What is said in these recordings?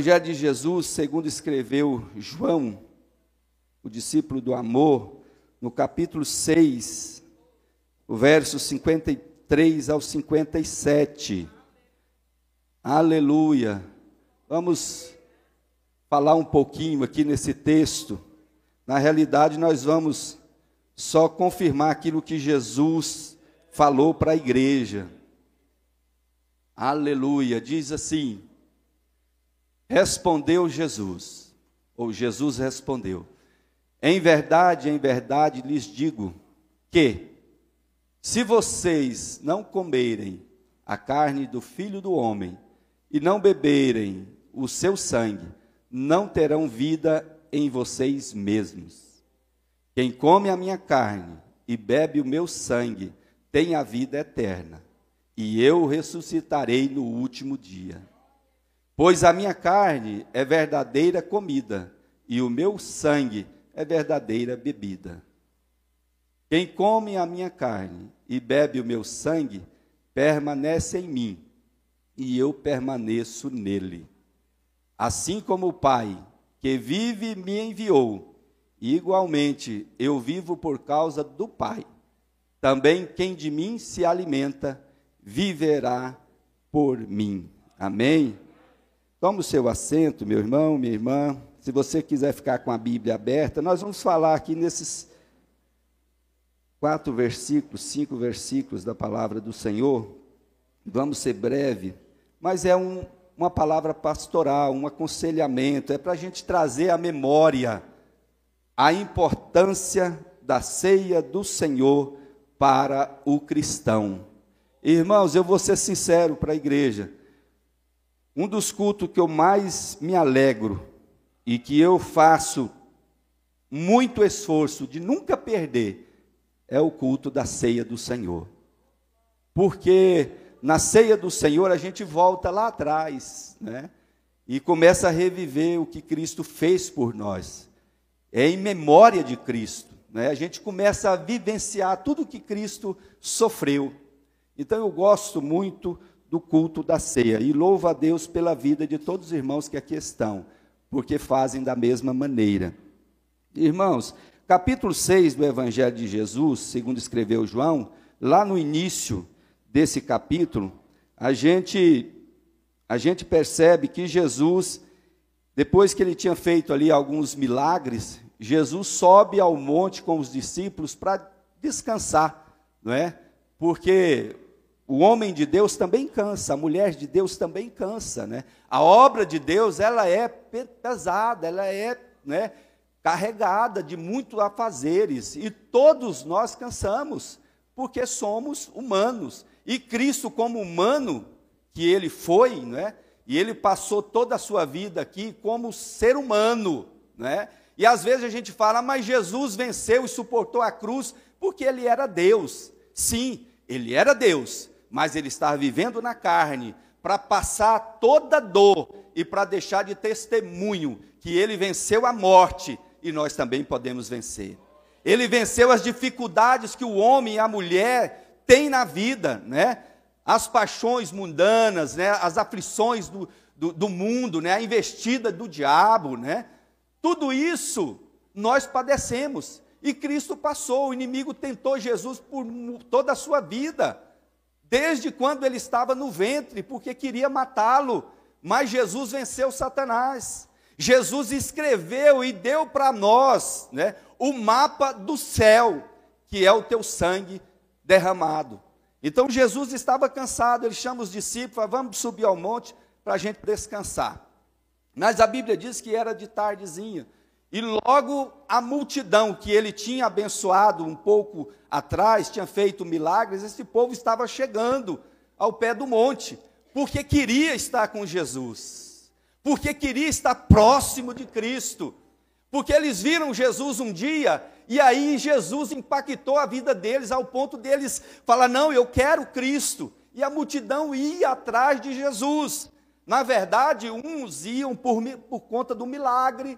Evangelho de Jesus, segundo escreveu João, o discípulo do amor, no capítulo 6, o verso 53 ao 57. Aleluia. Vamos falar um pouquinho aqui nesse texto. Na realidade, nós vamos só confirmar aquilo que Jesus falou para a igreja. Aleluia. Diz assim: Respondeu Jesus, ou Jesus respondeu: Em verdade, em verdade lhes digo que, se vocês não comerem a carne do filho do homem e não beberem o seu sangue, não terão vida em vocês mesmos. Quem come a minha carne e bebe o meu sangue tem a vida eterna, e eu ressuscitarei no último dia. Pois a minha carne é verdadeira comida, e o meu sangue é verdadeira bebida. Quem come a minha carne e bebe o meu sangue, permanece em mim, e eu permaneço nele. Assim como o Pai, que vive, me enviou, igualmente eu vivo por causa do Pai. Também quem de mim se alimenta, viverá por mim. Amém? Tome o seu assento, meu irmão, minha irmã. Se você quiser ficar com a Bíblia aberta, nós vamos falar aqui nesses quatro versículos, cinco versículos da palavra do Senhor. Vamos ser breve, mas é um, uma palavra pastoral, um aconselhamento, é para a gente trazer à memória a importância da ceia do Senhor para o cristão. Irmãos, eu vou ser sincero para a igreja. Um dos cultos que eu mais me alegro e que eu faço muito esforço de nunca perder é o culto da ceia do Senhor. Porque na ceia do Senhor a gente volta lá atrás, né? E começa a reviver o que Cristo fez por nós. É em memória de Cristo, né? A gente começa a vivenciar tudo o que Cristo sofreu. Então eu gosto muito do culto da ceia. E louvo a Deus pela vida de todos os irmãos que aqui estão, porque fazem da mesma maneira. Irmãos, capítulo 6 do Evangelho de Jesus, segundo escreveu João, lá no início desse capítulo, a gente a gente percebe que Jesus, depois que ele tinha feito ali alguns milagres, Jesus sobe ao monte com os discípulos para descansar, não é? Porque o homem de Deus também cansa, a mulher de Deus também cansa, né? A obra de Deus, ela é pesada, ela é, né, carregada de muitos afazeres, e todos nós cansamos, porque somos humanos. E Cristo como humano que ele foi, né? E ele passou toda a sua vida aqui como ser humano, né? E às vezes a gente fala, mas Jesus venceu e suportou a cruz porque ele era Deus. Sim, ele era Deus, mas ele estava vivendo na carne para passar toda dor e para deixar de testemunho que ele venceu a morte e nós também podemos vencer. Ele venceu as dificuldades que o homem e a mulher têm na vida, né? As paixões mundanas, né? As aflições do, do, do mundo, né? A investida do diabo, né? Tudo isso nós padecemos. E Cristo passou, o inimigo tentou Jesus por toda a sua vida desde quando ele estava no ventre, porque queria matá-lo. Mas Jesus venceu Satanás. Jesus escreveu e deu para nós né, o mapa do céu, que é o teu sangue derramado. Então Jesus estava cansado, ele chama os discípulos, vamos subir ao monte para a gente descansar. Mas a Bíblia diz que era de tardezinha. E logo a multidão que ele tinha abençoado um pouco atrás, tinha feito milagres, esse povo estava chegando ao pé do monte, porque queria estar com Jesus, porque queria estar próximo de Cristo, porque eles viram Jesus um dia e aí Jesus impactou a vida deles ao ponto deles falar: Não, eu quero Cristo. E a multidão ia atrás de Jesus. Na verdade, uns iam por, por conta do milagre,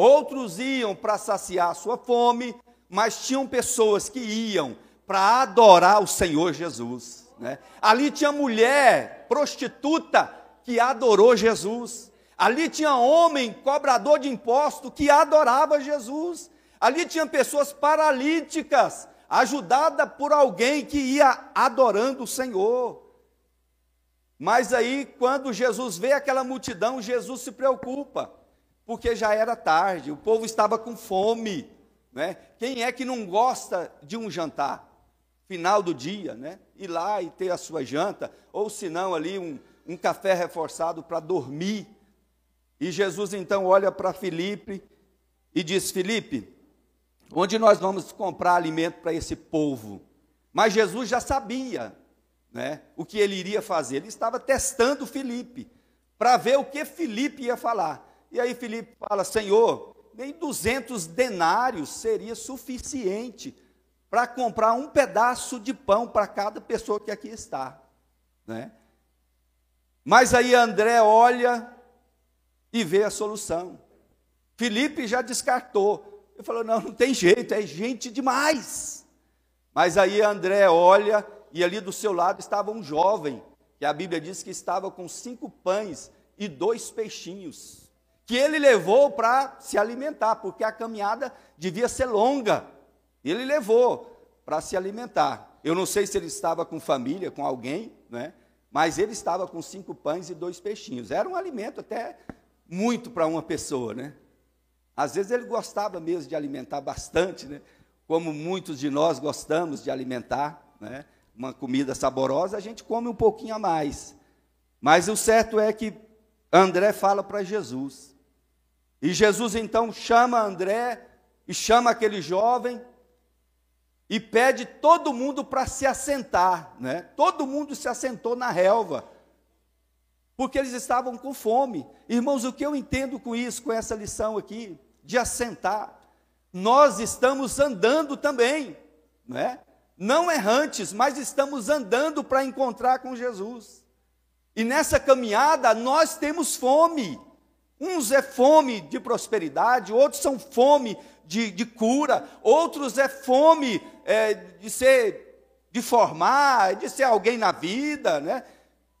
Outros iam para saciar a sua fome, mas tinham pessoas que iam para adorar o Senhor Jesus. Né? Ali tinha mulher prostituta que adorou Jesus. Ali tinha homem, cobrador de imposto, que adorava Jesus. Ali tinha pessoas paralíticas, ajudada por alguém que ia adorando o Senhor. Mas aí, quando Jesus vê aquela multidão, Jesus se preocupa, porque já era tarde, o povo estava com fome. Né? Quem é que não gosta de um jantar? Final do dia, né? ir lá e ter a sua janta, ou se não, ali um, um café reforçado para dormir. E Jesus então olha para Filipe e diz: Filipe, onde nós vamos comprar alimento para esse povo? Mas Jesus já sabia né, o que ele iria fazer. Ele estava testando Filipe para ver o que Filipe ia falar. E aí Filipe fala: Senhor, nem 200 denários seria suficiente para comprar um pedaço de pão para cada pessoa que aqui está. Né? Mas aí André olha e vê a solução. Felipe já descartou. Ele falou: não, não tem jeito, é gente demais. Mas aí André olha e ali do seu lado estava um jovem, que a Bíblia diz que estava com cinco pães e dois peixinhos, que ele levou para se alimentar, porque a caminhada devia ser longa. Ele levou para se alimentar. Eu não sei se ele estava com família, com alguém, né? mas ele estava com cinco pães e dois peixinhos. Era um alimento até muito para uma pessoa, né? Às vezes ele gostava mesmo de alimentar bastante, né? Como muitos de nós gostamos de alimentar, né? Uma comida saborosa, a gente come um pouquinho a mais. Mas o certo é que André fala para Jesus. E Jesus então chama André e chama aquele jovem e pede todo mundo para se assentar, né? Todo mundo se assentou na relva, porque eles estavam com fome. Irmãos, o que eu entendo com isso, com essa lição aqui, de assentar? Nós estamos andando também, não é? Não errantes, mas estamos andando para encontrar com Jesus. E nessa caminhada nós temos fome. Uns é fome de prosperidade, outros são fome de, de cura, outros é fome é, de ser, de formar, de ser alguém na vida, né?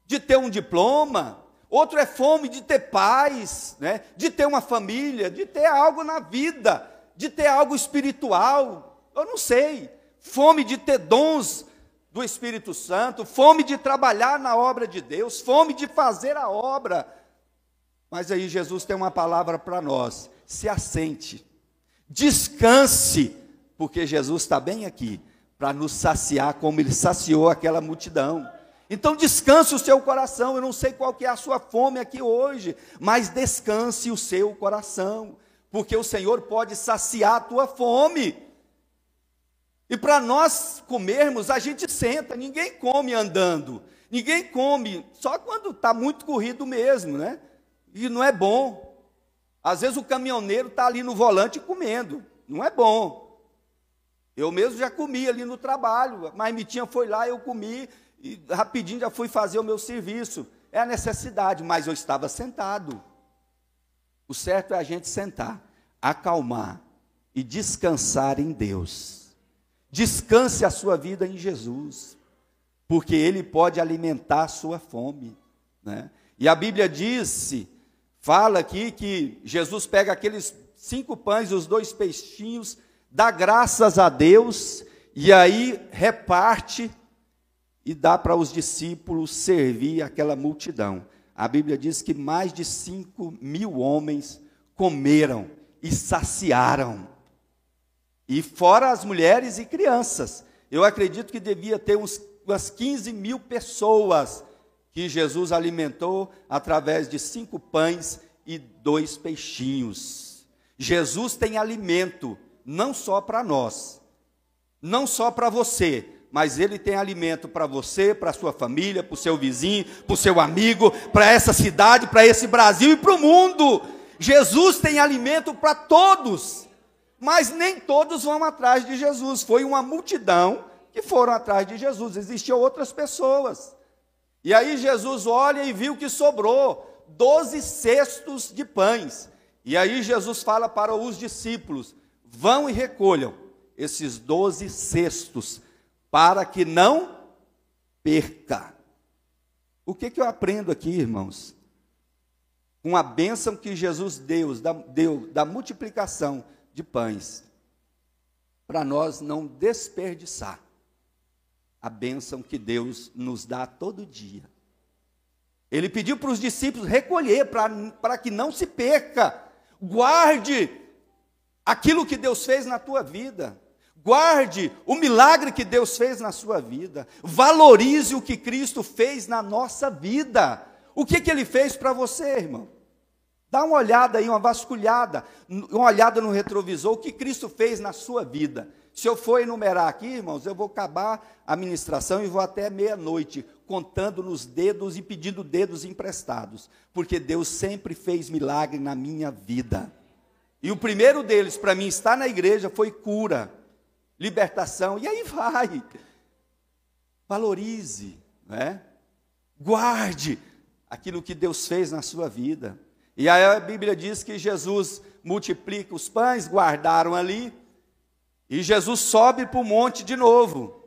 de ter um diploma. Outro é fome de ter paz, né? de ter uma família, de ter algo na vida, de ter algo espiritual. Eu não sei. Fome de ter dons do Espírito Santo, fome de trabalhar na obra de Deus, fome de fazer a obra. Mas aí Jesus tem uma palavra para nós: se assente, Descanse, porque Jesus está bem aqui para nos saciar como ele saciou aquela multidão. Então descanse o seu coração. Eu não sei qual que é a sua fome aqui hoje, mas descanse o seu coração, porque o Senhor pode saciar a tua fome. E para nós comermos, a gente senta, ninguém come andando, ninguém come só quando está muito corrido mesmo, né? E não é bom. Às vezes o caminhoneiro está ali no volante comendo, não é bom. Eu mesmo já comi ali no trabalho, mas Mitinha foi lá, eu comi e rapidinho já fui fazer o meu serviço. É a necessidade, mas eu estava sentado. O certo é a gente sentar, acalmar e descansar em Deus. Descanse a sua vida em Jesus, porque Ele pode alimentar a sua fome. Né? E a Bíblia disse fala aqui que Jesus pega aqueles cinco pães e os dois peixinhos, dá graças a Deus e aí reparte e dá para os discípulos servir aquela multidão. A Bíblia diz que mais de cinco mil homens comeram e saciaram. E fora as mulheres e crianças. Eu acredito que devia ter uns, umas 15 mil pessoas que Jesus alimentou através de cinco pães e dois peixinhos. Jesus tem alimento não só para nós, não só para você, mas ele tem alimento para você, para sua família, para o seu vizinho, para o seu amigo, para essa cidade, para esse Brasil e para o mundo. Jesus tem alimento para todos, mas nem todos vão atrás de Jesus. Foi uma multidão que foram atrás de Jesus, existiam outras pessoas. E aí Jesus olha e viu que sobrou doze cestos de pães. E aí Jesus fala para os discípulos: vão e recolham esses doze cestos, para que não perca. O que, que eu aprendo aqui, irmãos? com a bênção que Jesus deu, deu da multiplicação de pães, para nós não desperdiçar a bênção que Deus nos dá todo dia. Ele pediu para os discípulos recolher, para que não se perca. Guarde aquilo que Deus fez na tua vida. Guarde o milagre que Deus fez na sua vida. Valorize o que Cristo fez na nossa vida. O que, que ele fez para você, irmão? Dá uma olhada aí, uma vasculhada, uma olhada no retrovisor, o que Cristo fez na sua vida. Se eu for enumerar aqui, irmãos, eu vou acabar a ministração e vou até meia-noite, contando nos dedos e pedindo dedos emprestados, porque Deus sempre fez milagre na minha vida. E o primeiro deles, para mim, estar na igreja, foi cura, libertação, e aí vai. Valorize, né? guarde aquilo que Deus fez na sua vida. E aí a Bíblia diz que Jesus multiplica os pães, guardaram ali, e Jesus sobe para o monte de novo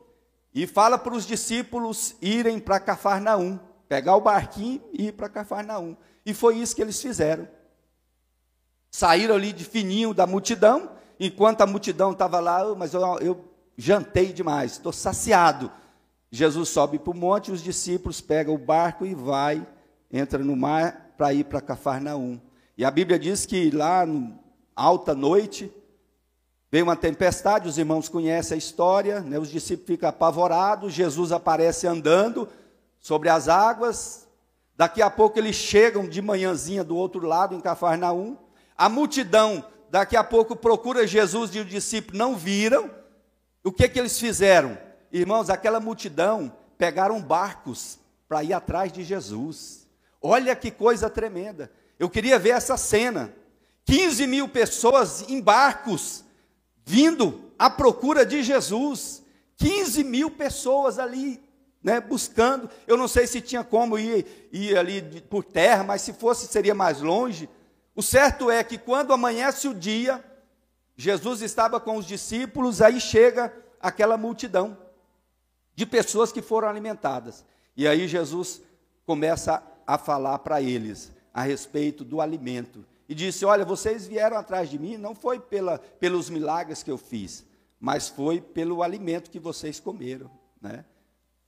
e fala para os discípulos irem para Cafarnaum, pegar o barquinho e ir para Cafarnaum. E foi isso que eles fizeram. Saíram ali de fininho da multidão, enquanto a multidão estava lá, oh, mas eu, eu jantei demais, estou saciado. Jesus sobe para o monte, os discípulos pegam o barco e vai, entra no mar para ir para Cafarnaum. E a Bíblia diz que lá, alta noite, veio uma tempestade, os irmãos conhecem a história, né? os discípulos ficam apavorados, Jesus aparece andando sobre as águas, daqui a pouco eles chegam de manhãzinha do outro lado, em Cafarnaum, a multidão, daqui a pouco procura Jesus e os discípulos não viram, o que que eles fizeram? Irmãos, aquela multidão pegaram barcos para ir atrás de Jesus. Olha que coisa tremenda. Eu queria ver essa cena. 15 mil pessoas em barcos, vindo à procura de Jesus. 15 mil pessoas ali, né, buscando. Eu não sei se tinha como ir, ir ali por terra, mas se fosse, seria mais longe. O certo é que quando amanhece o dia, Jesus estava com os discípulos, aí chega aquela multidão de pessoas que foram alimentadas. E aí Jesus começa a falar para eles a respeito do alimento. E disse: Olha, vocês vieram atrás de mim, não foi pela, pelos milagres que eu fiz, mas foi pelo alimento que vocês comeram. Né?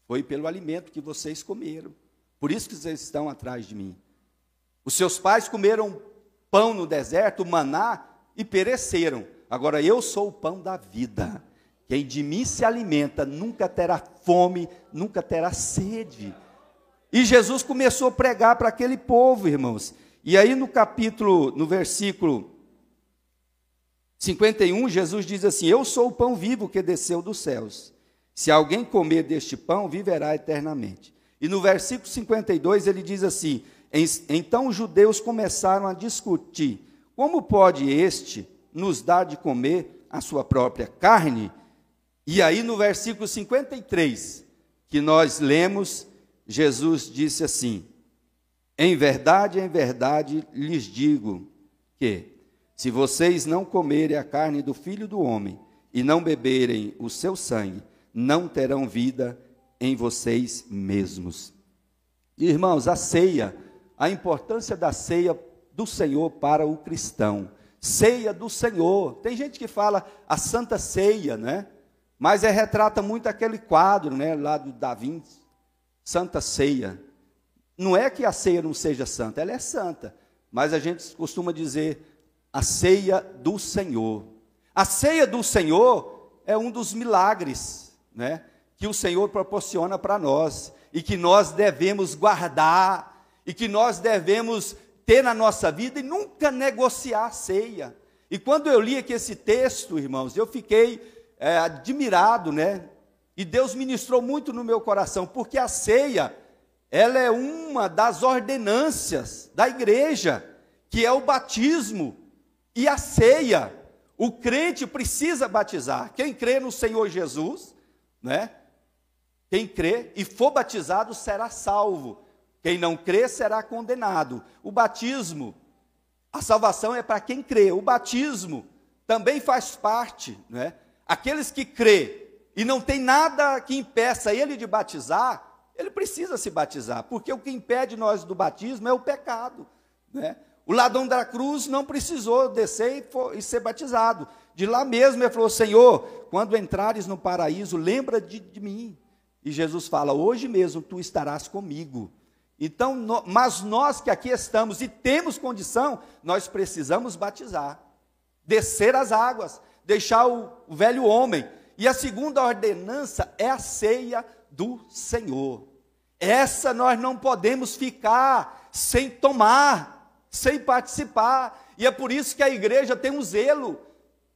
Foi pelo alimento que vocês comeram. Por isso que vocês estão atrás de mim. Os seus pais comeram pão no deserto, maná, e pereceram. Agora eu sou o pão da vida. Quem de mim se alimenta nunca terá fome, nunca terá sede. E Jesus começou a pregar para aquele povo, irmãos. E aí no capítulo, no versículo 51, Jesus diz assim: Eu sou o pão vivo que desceu dos céus. Se alguém comer deste pão, viverá eternamente. E no versículo 52 ele diz assim: Então os judeus começaram a discutir: Como pode este nos dar de comer a sua própria carne? E aí no versículo 53, que nós lemos, Jesus disse assim: Em verdade, em verdade lhes digo que, se vocês não comerem a carne do filho do homem e não beberem o seu sangue, não terão vida em vocês mesmos. Irmãos, a ceia, a importância da ceia do Senhor para o cristão. Ceia do Senhor. Tem gente que fala a Santa Ceia, né? Mas é retrata muito aquele quadro, né, lá do Da Vinci, Santa Ceia. Não é que a ceia não seja santa, ela é santa. Mas a gente costuma dizer a ceia do Senhor. A ceia do Senhor é um dos milagres, né? Que o Senhor proporciona para nós e que nós devemos guardar e que nós devemos ter na nossa vida e nunca negociar a ceia. E quando eu li aqui esse texto, irmãos, eu fiquei é, admirado, né? E Deus ministrou muito no meu coração, porque a ceia, ela é uma das ordenâncias da igreja, que é o batismo e a ceia. O crente precisa batizar. Quem crê no Senhor Jesus, né? Quem crê e for batizado será salvo. Quem não crê será condenado. O batismo, a salvação é para quem crê. O batismo também faz parte, né? Aqueles que crê e não tem nada que impeça ele de batizar, ele precisa se batizar, porque o que impede nós do batismo é o pecado. Né? O ladrão da cruz não precisou descer e, for, e, ser batizado. De lá mesmo ele falou: Senhor, quando entrares no paraíso, lembra de, de mim. E Jesus fala: Hoje mesmo tu estarás comigo. Então, no, mas nós que aqui estamos e temos condição, nós precisamos batizar, descer as águas, deixar o, o velho homem. E a segunda ordenança é a ceia do Senhor. Essa nós não podemos ficar sem tomar, sem participar. E é por isso que a igreja tem um zelo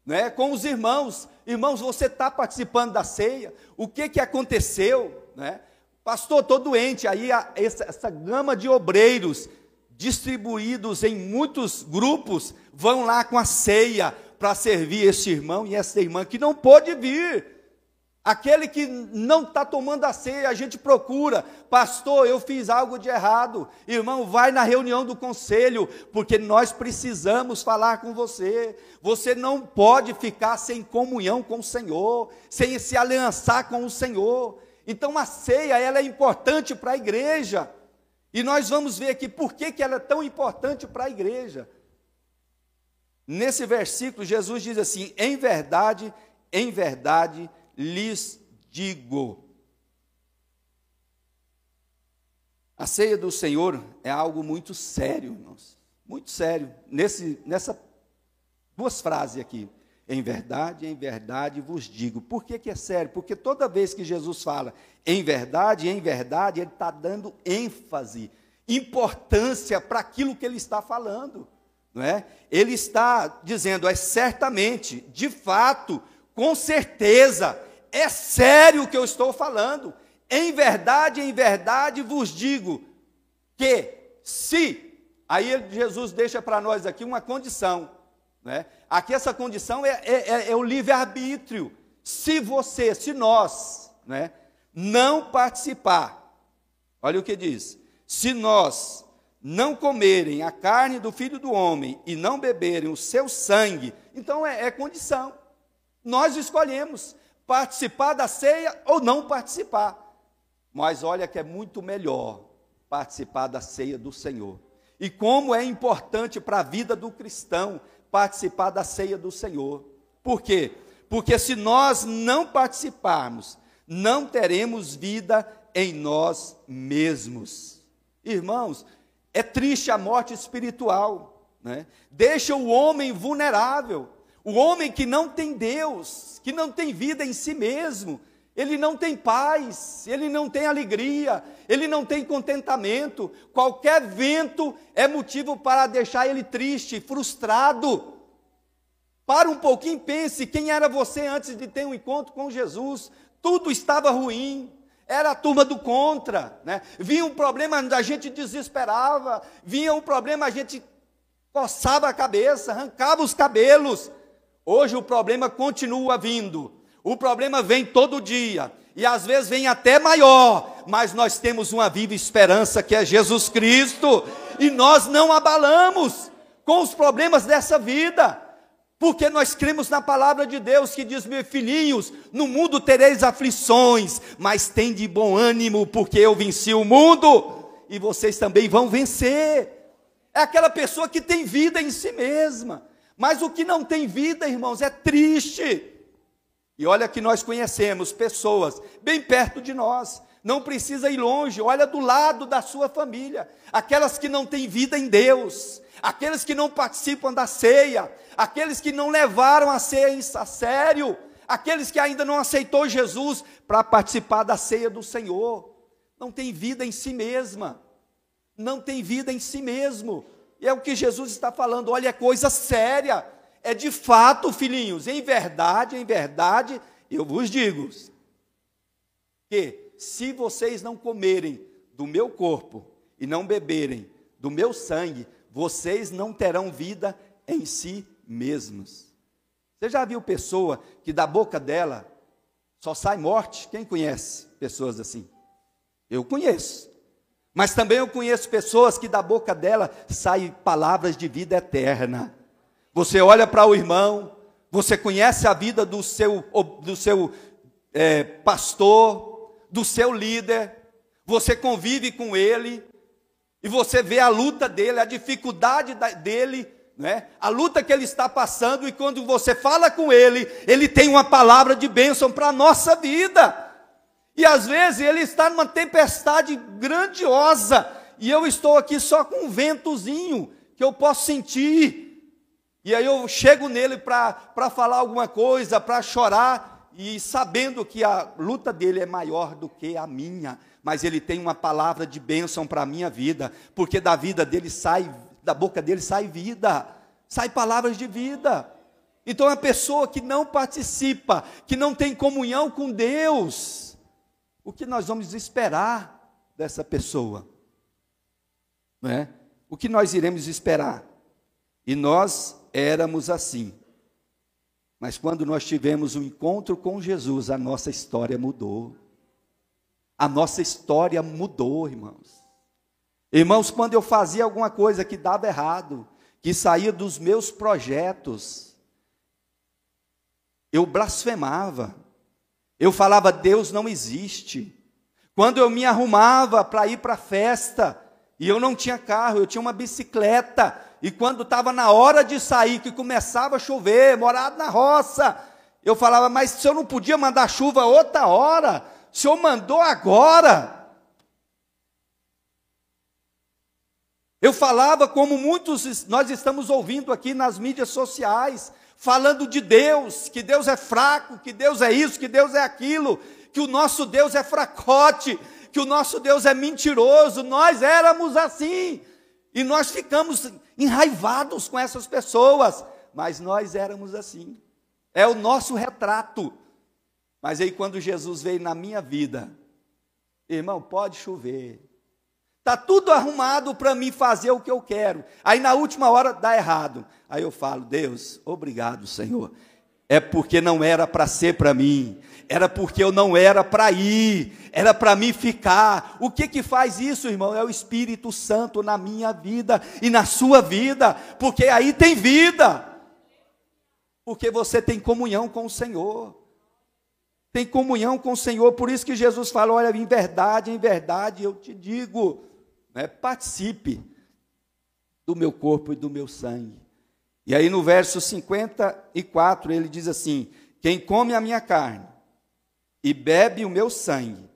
né, com os irmãos. Irmãos, você está participando da ceia? O que, que aconteceu? Né? Pastor, estou doente. Aí a, essa, essa gama de obreiros distribuídos em muitos grupos vão lá com a ceia para servir esse irmão e essa irmã que não pôde vir. Aquele que não está tomando a ceia, a gente procura, pastor, eu fiz algo de errado, irmão, vai na reunião do conselho, porque nós precisamos falar com você. Você não pode ficar sem comunhão com o Senhor, sem se aliançar com o Senhor. Então a ceia ela é importante para a igreja. E nós vamos ver aqui por que, que ela é tão importante para a igreja. Nesse versículo, Jesus diz assim: em verdade, em verdade, lhes digo. A ceia do Senhor é algo muito sério, irmãos. Muito sério. Nesse, nessa duas frases aqui. Em verdade, em verdade vos digo. Por que, que é sério? Porque toda vez que Jesus fala em verdade, em verdade, ele está dando ênfase, importância para aquilo que ele está falando. Não é? Ele está dizendo, é certamente, de fato, com certeza, é sério o que eu estou falando. Em verdade, em verdade vos digo que se, aí Jesus deixa para nós aqui uma condição, né? Aqui essa condição é, é, é, é o livre-arbítrio. Se você, se nós, né, não participar, olha o que diz: se nós não comerem a carne do filho do homem e não beberem o seu sangue, então é, é condição. Nós escolhemos participar da ceia ou não participar. Mas olha que é muito melhor participar da ceia do Senhor. E como é importante para a vida do cristão participar da ceia do Senhor. Por quê? Porque se nós não participarmos, não teremos vida em nós mesmos. Irmãos, é triste a morte espiritual, né? deixa o homem vulnerável. O homem que não tem Deus, que não tem vida em si mesmo, ele não tem paz, ele não tem alegria, ele não tem contentamento. Qualquer vento é motivo para deixar ele triste, frustrado. Para um pouquinho, pense quem era você antes de ter um encontro com Jesus. Tudo estava ruim, era a turma do contra, né? Vinha um problema, a gente desesperava, vinha um problema, a gente coçava a cabeça, arrancava os cabelos, Hoje o problema continua vindo. O problema vem todo dia. E às vezes vem até maior. Mas nós temos uma viva esperança que é Jesus Cristo. E nós não abalamos com os problemas dessa vida. Porque nós cremos na palavra de Deus que diz: meus filhinhos, no mundo tereis aflições, mas tem de bom ânimo, porque eu venci o mundo, e vocês também vão vencer. É aquela pessoa que tem vida em si mesma. Mas o que não tem vida, irmãos, é triste. E olha que nós conhecemos pessoas bem perto de nós, não precisa ir longe, olha do lado da sua família, aquelas que não têm vida em Deus, aqueles que não participam da ceia, aqueles que não levaram a ceia a sério, aqueles que ainda não aceitou Jesus para participar da ceia do Senhor, não tem vida em si mesma, não tem vida em si mesmo. E é o que Jesus está falando, olha, é coisa séria. É de fato, filhinhos, em verdade, em verdade, eu vos digo que se vocês não comerem do meu corpo e não beberem do meu sangue, vocês não terão vida em si mesmos. Você já viu pessoa que da boca dela só sai morte? Quem conhece pessoas assim? Eu conheço. Mas também eu conheço pessoas que da boca dela saem palavras de vida eterna. Você olha para o irmão, você conhece a vida do seu, do seu é, pastor, do seu líder, você convive com ele, E você vê a luta dele, a dificuldade dele, né? a luta que ele está passando, e quando você fala com ele, ele tem uma palavra de bênção para a nossa vida. E às vezes ele está numa tempestade grandiosa, e eu estou aqui só com um ventozinho que eu posso sentir. E aí eu chego nele para falar alguma coisa, para chorar, e sabendo que a luta dele é maior do que a minha, mas ele tem uma palavra de bênção para a minha vida, porque da vida dele sai, da boca dele sai vida, sai palavras de vida. Então a pessoa que não participa, que não tem comunhão com Deus, o que nós vamos esperar dessa pessoa? Não é? O que nós iremos esperar? E nós éramos assim. Mas quando nós tivemos um encontro com Jesus, a nossa história mudou. A nossa história mudou, irmãos. Irmãos, quando eu fazia alguma coisa que dava errado, que saía dos meus projetos, eu blasfemava. Eu falava, Deus não existe. Quando eu me arrumava para ir para a festa, e eu não tinha carro, eu tinha uma bicicleta, e quando estava na hora de sair, que começava a chover, morado na roça, eu falava, mas se eu não podia mandar chuva outra hora, o senhor mandou agora. Eu falava como muitos nós estamos ouvindo aqui nas mídias sociais, falando de Deus, que Deus é fraco, que Deus é isso, que Deus é aquilo, que o nosso Deus é fracote, que o nosso Deus é mentiroso. Nós éramos assim. E nós ficamos enraivados com essas pessoas, mas nós éramos assim. É o nosso retrato. Mas aí quando Jesus veio na minha vida, irmão, pode chover. Tá tudo arrumado para mim fazer o que eu quero. Aí na última hora dá errado. Aí eu falo: "Deus, obrigado, Senhor. É porque não era para ser para mim era porque eu não era para ir, era para mim ficar. O que que faz isso, irmão? É o Espírito Santo na minha vida e na sua vida, porque aí tem vida. Porque você tem comunhão com o Senhor. Tem comunhão com o Senhor, por isso que Jesus falou: olha, em verdade, em verdade, eu te digo, né, participe do meu corpo e do meu sangue. E aí no verso 54 ele diz assim: Quem come a minha carne e bebe o meu sangue,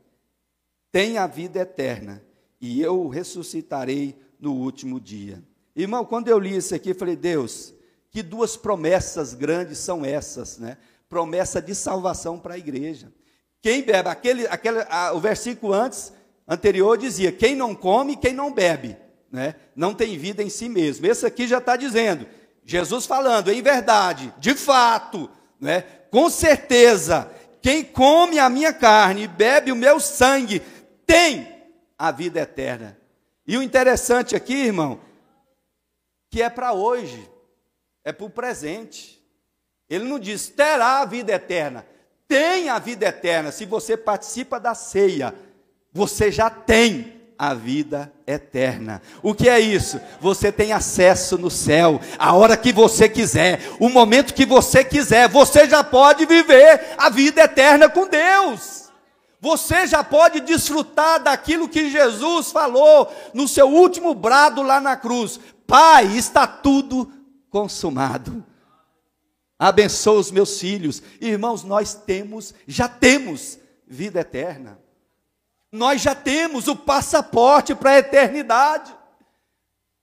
tem a vida eterna, e eu o ressuscitarei no último dia. Irmão, quando eu li isso aqui, eu falei, Deus, que duas promessas grandes são essas, né? Promessa de salvação para a igreja. Quem bebe, aquele, aquele, a, o versículo antes, anterior dizia: quem não come, quem não bebe, né? não tem vida em si mesmo. Esse aqui já está dizendo, Jesus falando, em verdade, de fato, né? com certeza, quem come a minha carne e bebe o meu sangue tem a vida eterna. E o interessante aqui, irmão, que é para hoje, é para o presente. Ele não diz terá a vida eterna, tem a vida eterna. Se você participa da ceia, você já tem a vida eterna. O que é isso? Você tem acesso no céu, a hora que você quiser, o momento que você quiser, você já pode viver a vida eterna com Deus. Você já pode desfrutar daquilo que Jesus falou no seu último brado lá na cruz: Pai, está tudo consumado. Abençoa os meus filhos. Irmãos, nós temos, já temos vida eterna nós já temos o passaporte para a eternidade.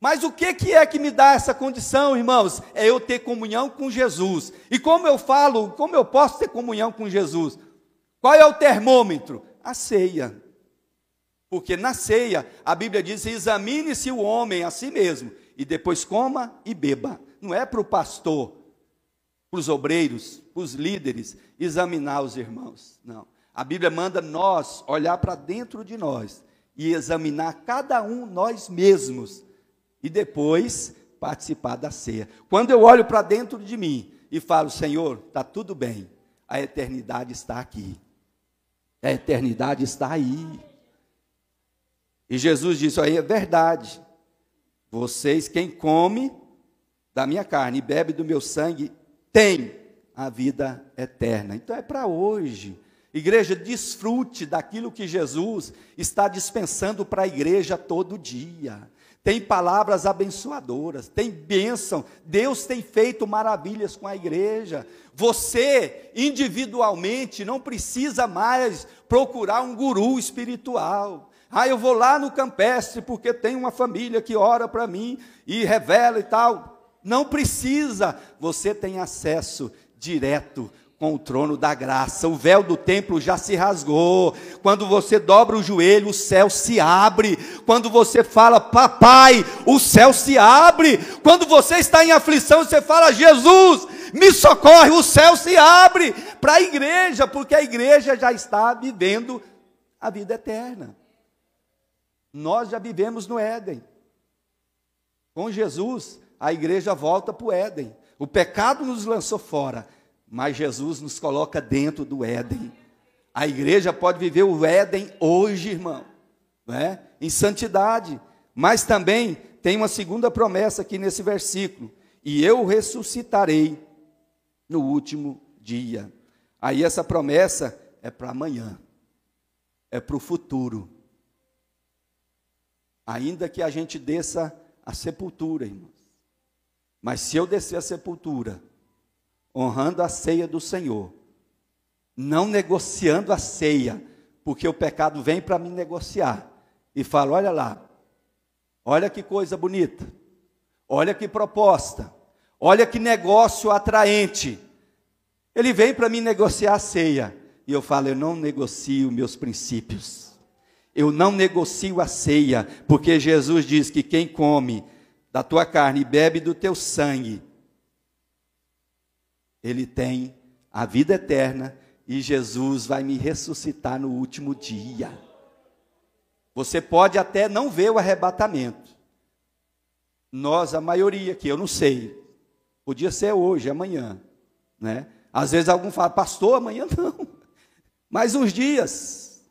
Mas o que, que é que me dá essa condição, irmãos? É eu ter comunhão com Jesus. E como eu falo, como eu posso ter comunhão com Jesus? Qual é o termômetro? A ceia. Porque na ceia, a Bíblia diz: examine-se o homem a si mesmo, e depois coma e beba. Não é para o pastor, para os obreiros, para os líderes, examinar os irmãos. Não. A Bíblia manda nós olhar para dentro de nós e examinar cada um nós mesmos e depois participar da ceia. Quando eu olho para dentro de mim e falo, Senhor, está tudo bem, a eternidade está aqui. A eternidade está aí. E Jesus disse: aí é verdade. Vocês, quem come da minha carne e bebe do meu sangue, tem a vida eterna. Então é para hoje Igreja, desfrute daquilo que Jesus está dispensando para a igreja todo dia. Tem palavras abençoadoras, tem bênção. Deus tem feito maravilhas com a igreja. Você, individualmente, não precisa mais procurar um guru espiritual. Ah, eu vou lá no campestre porque tem uma família que ora para mim e revela e tal. Não precisa. Você tem acesso direto com o trono da graça. O véu do templo já se rasgou. Quando você dobra o joelho, o céu se abre. Quando você fala, papai, o céu se abre. Quando você está em aflição, você fala, Jesus, me socorre, o céu se abre para a igreja, porque a igreja já está vivendo a vida eterna. Nós já vivemos no Éden. Com Jesus, a igreja volta para o Éden. O pecado nos lançou fora, mas Jesus nos coloca dentro do Éden. A igreja pode viver o Éden hoje, irmão, é? em santidade. Mas também tem uma segunda promessa aqui nesse versículo: e eu ressuscitarei no último dia. Aí essa promessa é para amanhã, é para o futuro. Ainda que a gente desça a sepultura, irmãos. Mas se eu descer a sepultura, honrando a ceia do Senhor, não negociando a ceia, porque o pecado vem para me negociar e fala: olha lá, olha que coisa bonita, olha que proposta, olha que negócio atraente. Ele vem para me negociar a ceia, e eu falo: eu não negocio meus princípios, eu não negocio a ceia, porque Jesus diz que quem come da tua carne e bebe do teu sangue, ele tem a vida eterna e Jesus vai me ressuscitar no último dia. Você pode até não ver o arrebatamento. Nós, a maioria aqui, eu não sei. Podia ser hoje, amanhã, né? Às vezes algum fala, pastor, amanhã não. Mais uns dias.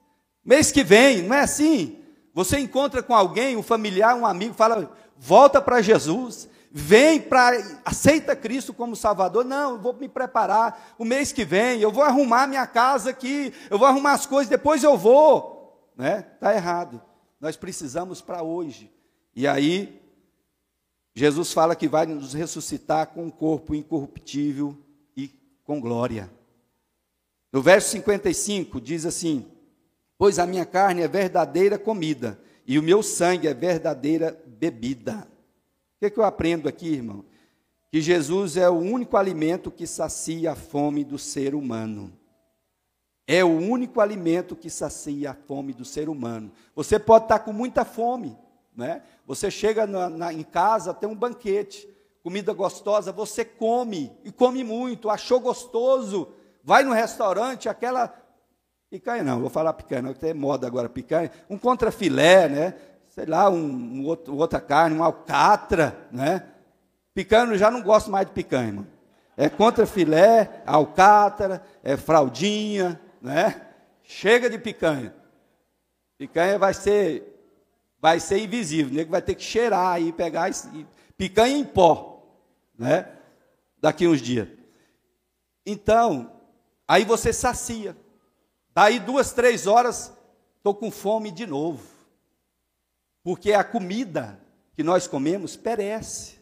Mês que vem, não é assim? Você encontra com alguém, um familiar, um amigo, fala, volta para Jesus vem para aceita Cristo como Salvador. Não, eu vou me preparar o mês que vem, eu vou arrumar minha casa aqui, eu vou arrumar as coisas, depois eu vou, né? Tá errado. Nós precisamos para hoje. E aí Jesus fala que vai nos ressuscitar com um corpo incorruptível e com glória. No verso 55 diz assim: Pois a minha carne é verdadeira comida, e o meu sangue é verdadeira bebida. Que, é que eu aprendo aqui, irmão? Que Jesus é o único alimento que sacia a fome do ser humano. É o único alimento que sacia a fome do ser humano. Você pode estar com muita fome, né? Você chega na, na, em casa, tem um banquete, comida gostosa, você come e come muito, achou gostoso, vai no restaurante, aquela picanha não, vou falar picanha, não, tem moda agora picanha, um contrafilé, né? Sei lá, um, um outro, outra carne, um alcatra, né? Picanha, eu já não gosto mais de picanha, irmão. É contra filé, alcatra, é fraldinha, né? Chega de picanha. Picanha vai ser vai ser invisível, nego vai ter que cheirar e pegar e, picanha em pó, né? Daqui uns dias. Então, aí você sacia. Daí duas, três horas, estou com fome de novo porque a comida que nós comemos perece.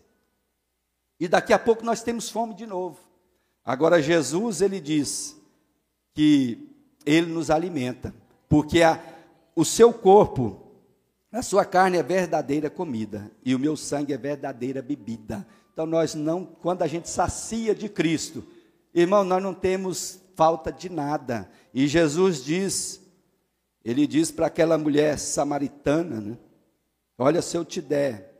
E daqui a pouco nós temos fome de novo. Agora Jesus ele diz que ele nos alimenta, porque a, o seu corpo, a sua carne é verdadeira comida e o meu sangue é verdadeira bebida. Então nós não, quando a gente sacia de Cristo, irmão, nós não temos falta de nada. E Jesus diz, ele diz para aquela mulher samaritana, né? Olha, se eu te der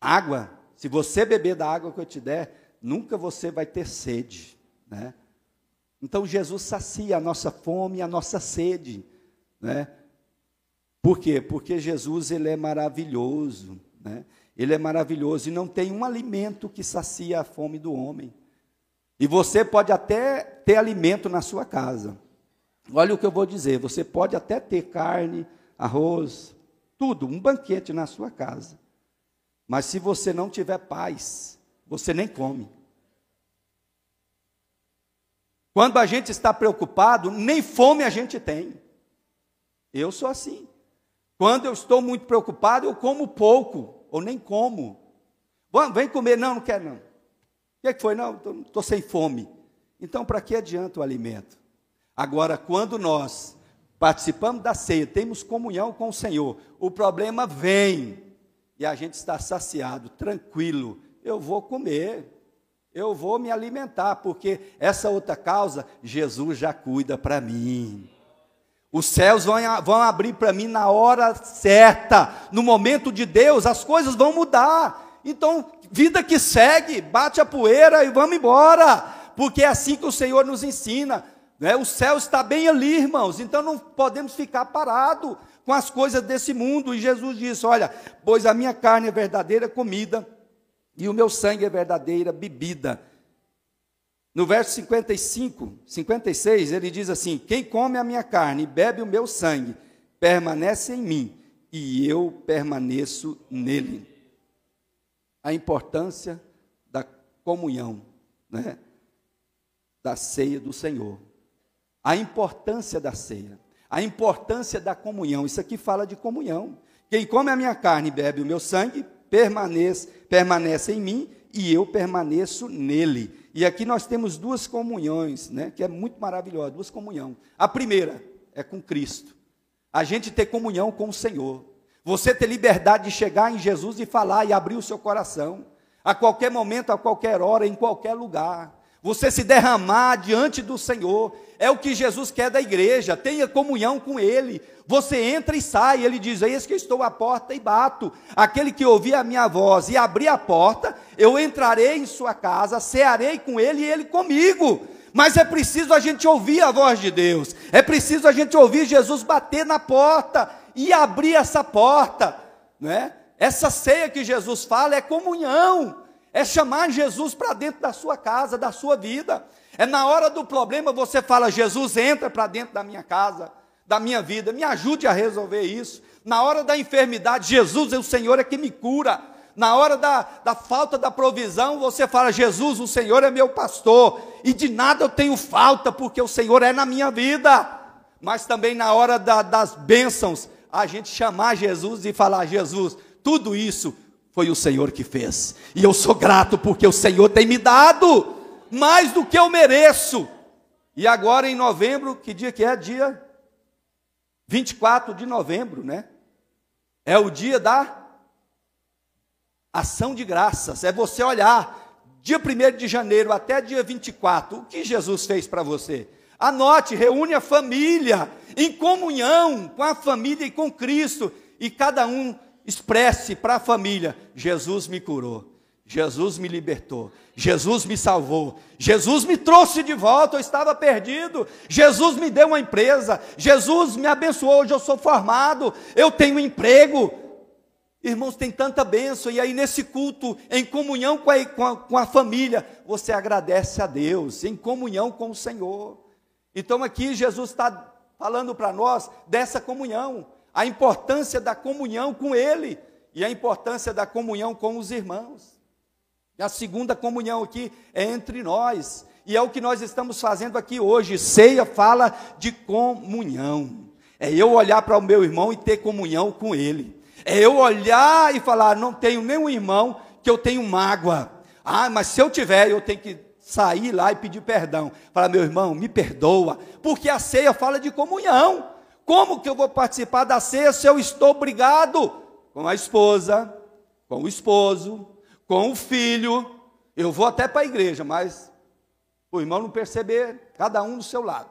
água, se você beber da água que eu te der, nunca você vai ter sede, né? Então Jesus sacia a nossa fome, a nossa sede, né? Por quê? Porque Jesus ele é maravilhoso, né? Ele é maravilhoso e não tem um alimento que sacia a fome do homem. E você pode até ter alimento na sua casa. Olha o que eu vou dizer, você pode até ter carne, arroz, tudo, um banquete na sua casa. Mas se você não tiver paz, você nem come. Quando a gente está preocupado, nem fome a gente tem. Eu sou assim. Quando eu estou muito preocupado, eu como pouco, ou nem como. Vem comer, não, não quero não. O que, é que foi? Não, estou sem fome. Então, para que adianta o alimento? Agora, quando nós participamos da ceia, temos comunhão com o Senhor, o problema vem e a gente está saciado, tranquilo. Eu vou comer, eu vou me alimentar, porque essa outra causa, Jesus já cuida para mim. Os céus vão, vão abrir para mim na hora certa, no momento de Deus, as coisas vão mudar. Então, vida que segue, bate a poeira e vamos embora, porque é assim que o Senhor nos ensina. Né? O céu está bem ali, irmãos, então não podemos ficar parados com as coisas desse mundo. E Jesus disse: Olha, pois a minha carne é verdadeira comida e o meu sangue é verdadeira bebida. No verso 55, 56, ele diz assim: Quem come a minha carne e bebe o meu sangue, permanece em mim, e eu permaneço nele. A importância da comunhão, né? da ceia do Senhor. A importância da ceia, a importância da comunhão. Isso aqui fala de comunhão. Quem come a minha carne e bebe o meu sangue, permanece, permanece em mim e eu permaneço nele. E aqui nós temos duas comunhões, né, que é muito maravilhosa, duas comunhões. A primeira é com Cristo. A gente ter comunhão com o Senhor. Você ter liberdade de chegar em Jesus e falar e abrir o seu coração. A qualquer momento, a qualquer hora, em qualquer lugar. Você se derramar diante do Senhor. É o que Jesus quer da igreja. Tenha comunhão com Ele. Você entra e sai, ele diz: Eis que estou à porta e bato. Aquele que ouvir a minha voz e abrir a porta, eu entrarei em sua casa, cearei com ele e ele comigo. Mas é preciso a gente ouvir a voz de Deus, é preciso a gente ouvir Jesus bater na porta e abrir essa porta, né? Essa ceia que Jesus fala é comunhão, é chamar Jesus para dentro da sua casa, da sua vida. É na hora do problema você fala: Jesus entra para dentro da minha casa da minha vida, me ajude a resolver isso. Na hora da enfermidade, Jesus, o Senhor é que me cura. Na hora da, da falta da provisão, você fala: Jesus, o Senhor é meu pastor, e de nada eu tenho falta, porque o Senhor é na minha vida. Mas também na hora da, das bênçãos, a gente chamar Jesus e falar: Jesus, tudo isso foi o Senhor que fez, e eu sou grato porque o Senhor tem me dado mais do que eu mereço. E agora em novembro, que dia que é? Dia 24 de novembro, né? É o dia da ação de graças. É você olhar dia 1 de janeiro até dia 24, o que Jesus fez para você? Anote, reúne a família em comunhão com a família e com Cristo, e cada um expresse para a família: Jesus me curou. Jesus me libertou, Jesus me salvou, Jesus me trouxe de volta, eu estava perdido, Jesus me deu uma empresa, Jesus me abençoou, hoje eu sou formado, eu tenho emprego. Irmãos, tem tanta bênção, e aí nesse culto, em comunhão com a, com a, com a família, você agradece a Deus, em comunhão com o Senhor. Então aqui Jesus está falando para nós dessa comunhão, a importância da comunhão com Ele e a importância da comunhão com os irmãos. A segunda comunhão aqui é entre nós. E é o que nós estamos fazendo aqui hoje. Ceia fala de comunhão. É eu olhar para o meu irmão e ter comunhão com ele. É eu olhar e falar: não tenho nenhum irmão que eu tenho mágoa. Ah, mas se eu tiver, eu tenho que sair lá e pedir perdão. Falar, meu irmão, me perdoa. Porque a ceia fala de comunhão. Como que eu vou participar da ceia se eu estou brigado com a esposa, com o esposo, com o filho. Eu vou até para a igreja, mas o irmão não perceber, cada um do seu lado.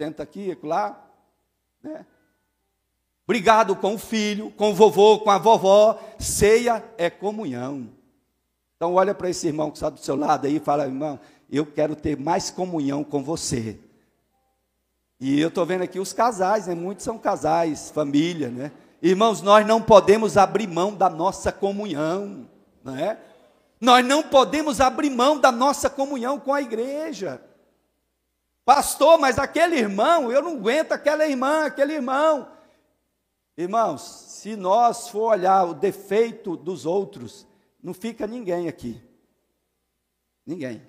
Senta aqui, lá, né? Brigado com o filho, com o vovô, com a vovó. Ceia é comunhão. Então olha para esse irmão que está do seu lado aí e fala, irmão, eu quero ter mais comunhão com você. E eu estou vendo aqui os casais, né? Muitos são casais, família, né? Irmãos, nós não podemos abrir mão da nossa comunhão é? Nós não podemos abrir mão da nossa comunhão com a igreja. Pastor, mas aquele irmão, eu não aguento aquela irmã, aquele irmão. Irmãos, se nós for olhar o defeito dos outros, não fica ninguém aqui. Ninguém.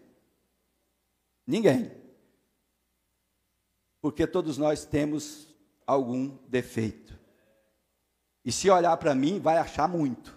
Ninguém. Porque todos nós temos algum defeito. E se olhar para mim, vai achar muito.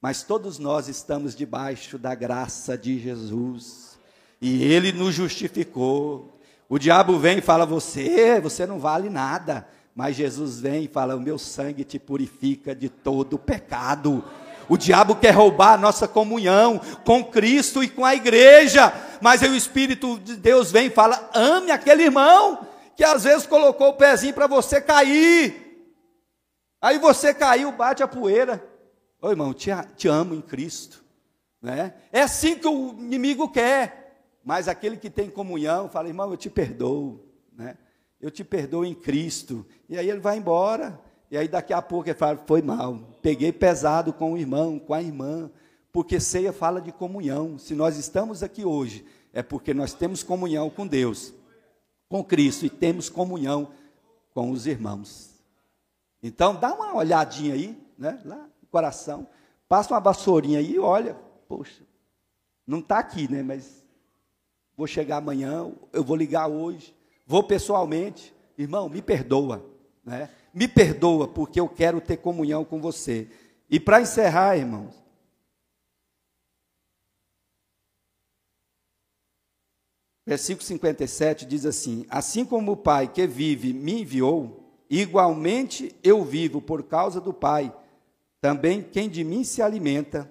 Mas todos nós estamos debaixo da graça de Jesus. E Ele nos justificou. O diabo vem e fala: Você, você não vale nada. Mas Jesus vem e fala: O meu sangue te purifica de todo pecado. O diabo quer roubar a nossa comunhão com Cristo e com a igreja. Mas aí o Espírito de Deus vem e fala: ame aquele irmão que às vezes colocou o pezinho para você cair. Aí você caiu, bate a poeira. Ô irmão, te, te amo em Cristo. Né? É assim que o inimigo quer. Mas aquele que tem comunhão fala, irmão, eu te perdoo. Né? Eu te perdoo em Cristo. E aí ele vai embora. E aí daqui a pouco ele fala, foi mal, peguei pesado com o irmão, com a irmã, porque ceia fala de comunhão. Se nós estamos aqui hoje, é porque nós temos comunhão com Deus, com Cristo, e temos comunhão com os irmãos. Então dá uma olhadinha aí, né, lá no coração, passa uma vassourinha aí e olha, poxa, não está aqui, né, mas vou chegar amanhã, eu vou ligar hoje, vou pessoalmente, irmão, me perdoa, né? me perdoa, porque eu quero ter comunhão com você. E para encerrar, irmãos, versículo 57 diz assim: Assim como o Pai que vive me enviou, igualmente eu vivo por causa do Pai. Também quem de mim se alimenta,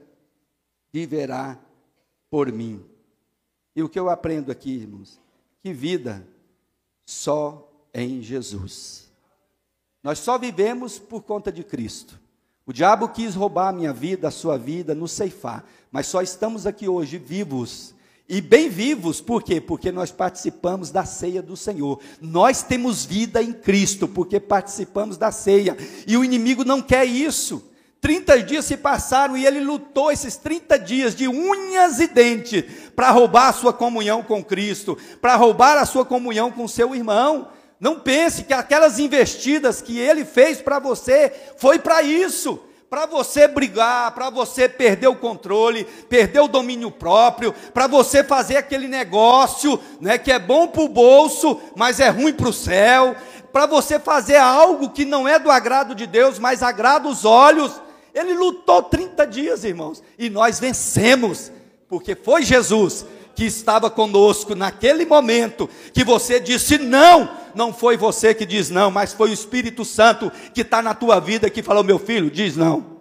viverá por mim. E o que eu aprendo aqui, irmãos? Que vida só em Jesus. Nós só vivemos por conta de Cristo. O diabo quis roubar a minha vida, a sua vida, nos ceifar, mas só estamos aqui hoje vivos. E bem vivos, por quê? Porque nós participamos da ceia do Senhor. Nós temos vida em Cristo, porque participamos da ceia. E o inimigo não quer isso. 30 dias se passaram e ele lutou esses 30 dias de unhas e dentes para roubar a sua comunhão com Cristo, para roubar a sua comunhão com seu irmão. Não pense que aquelas investidas que ele fez para você foi para isso, para você brigar, para você perder o controle, perder o domínio próprio, para você fazer aquele negócio, né, que é bom para o bolso, mas é ruim para o céu, para você fazer algo que não é do agrado de Deus, mas agrada os olhos. Ele lutou 30 dias, irmãos, e nós vencemos, porque foi Jesus que estava conosco naquele momento que você disse não não foi você que diz não, mas foi o Espírito Santo que está na tua vida que falou: meu filho, diz não.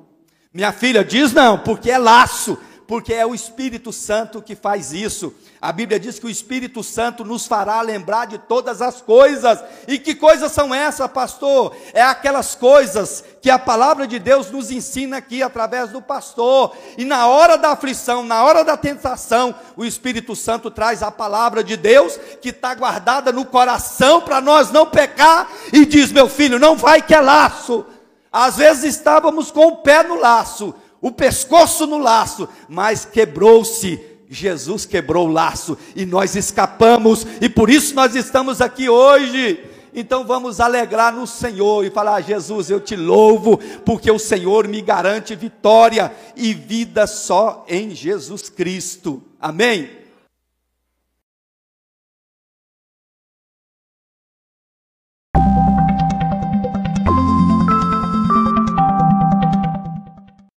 Minha filha, diz não, porque é laço, porque é o Espírito Santo que faz isso. A Bíblia diz que o Espírito Santo nos fará lembrar de todas as coisas. E que coisas são essas, pastor? É aquelas coisas que a palavra de Deus nos ensina aqui através do pastor. E na hora da aflição, na hora da tentação, o Espírito Santo traz a palavra de Deus que está guardada no coração para nós não pecar e diz: meu filho, não vai que é laço. Às vezes estávamos com o pé no laço, o pescoço no laço, mas quebrou-se Jesus quebrou o laço e nós escapamos, e por isso nós estamos aqui hoje. Então vamos alegrar no Senhor e falar: Jesus, eu te louvo, porque o Senhor me garante vitória e vida só em Jesus Cristo. Amém?